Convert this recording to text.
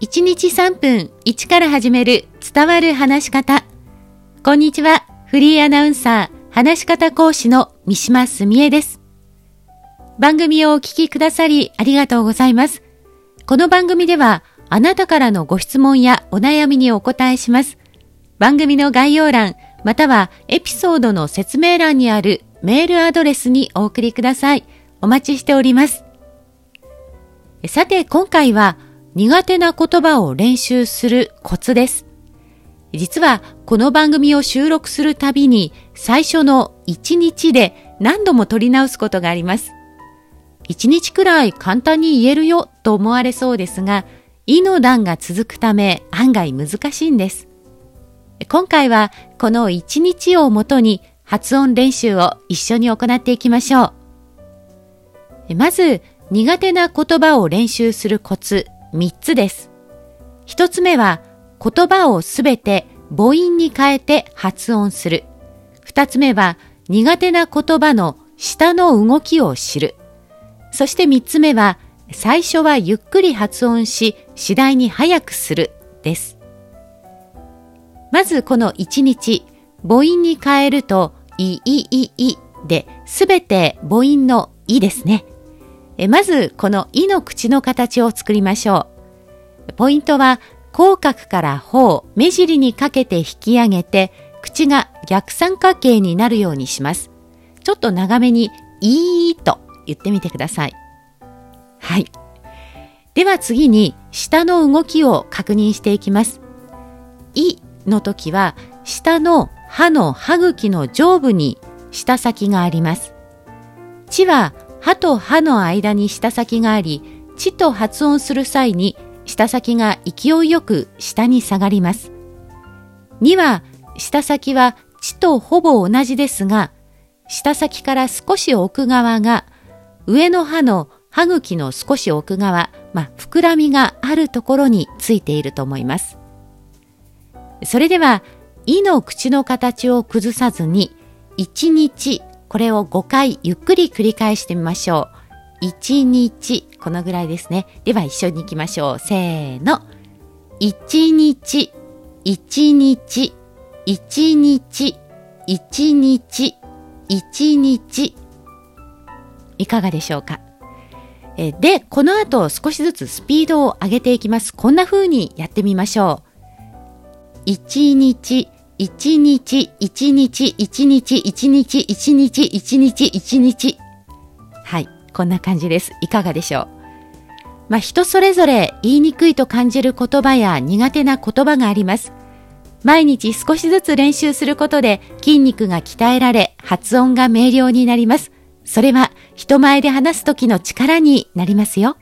1日3分1から始める伝わる話し方。こんにちは。フリーアナウンサー、話し方講師の三島澄江です。番組をお聞きくださりありがとうございます。この番組では、あなたからのご質問やお悩みにお答えします。番組の概要欄、またはエピソードの説明欄にあるメールアドレスにお送りください。お待ちしております。さて、今回は苦手な言葉を練習するコツです。実はこの番組を収録するたびに最初の1日で何度も取り直すことがあります。1日くらい簡単に言えるよと思われそうですが、意の段が続くため案外難しいんです。今回はこの1日をもとに発音練習を一緒に行っていきましょう。まず苦手な言葉を練習するコツ3つです。1つ目は言葉をすべて母音に変えて発音する。2つ目は苦手な言葉の下の動きを知る。そして3つ目は最初はゆっくり発音し次第に早くするです。まずこの1日母音に変えるといいいいですべて母音のいですね。えまずこのいの口の形を作りましょう。ポイントは口角から頬、目尻にかけて引き上げて口が逆三角形になるようにします。ちょっと長めにいいと言ってみてください。はい。では次に下の動きを確認していきます。いの時は下の歯の歯茎の上部に舌先があります。ちは歯と歯の間に舌先があり、ちと発音する際に舌先が勢いよく下に下がります。2は、舌先はちとほぼ同じですが、舌先から少し奥側が、上の歯の歯茎の少し奥側、まあ、膨らみがあるところについていると思います。それでは、いの口の形を崩さずに、1日これを5回ゆっくり繰り返してみましょう。1日、このぐらいですね。では一緒に行きましょう。せーの。1日、1日、1日、1日、1日。いかがでしょうか？で、この後少しずつスピードを上げていきます。こんな風にやってみましょう。1日、一日、一日、一日、一日、一日、一日、一日。はい、こんな感じです。いかがでしょう？まあ、人それぞれ言いにくいと感じる言葉や苦手な言葉があります。毎日少しずつ練習することで筋肉が鍛えられ発音が明瞭になります。それは人前で話す時の力になりますよ。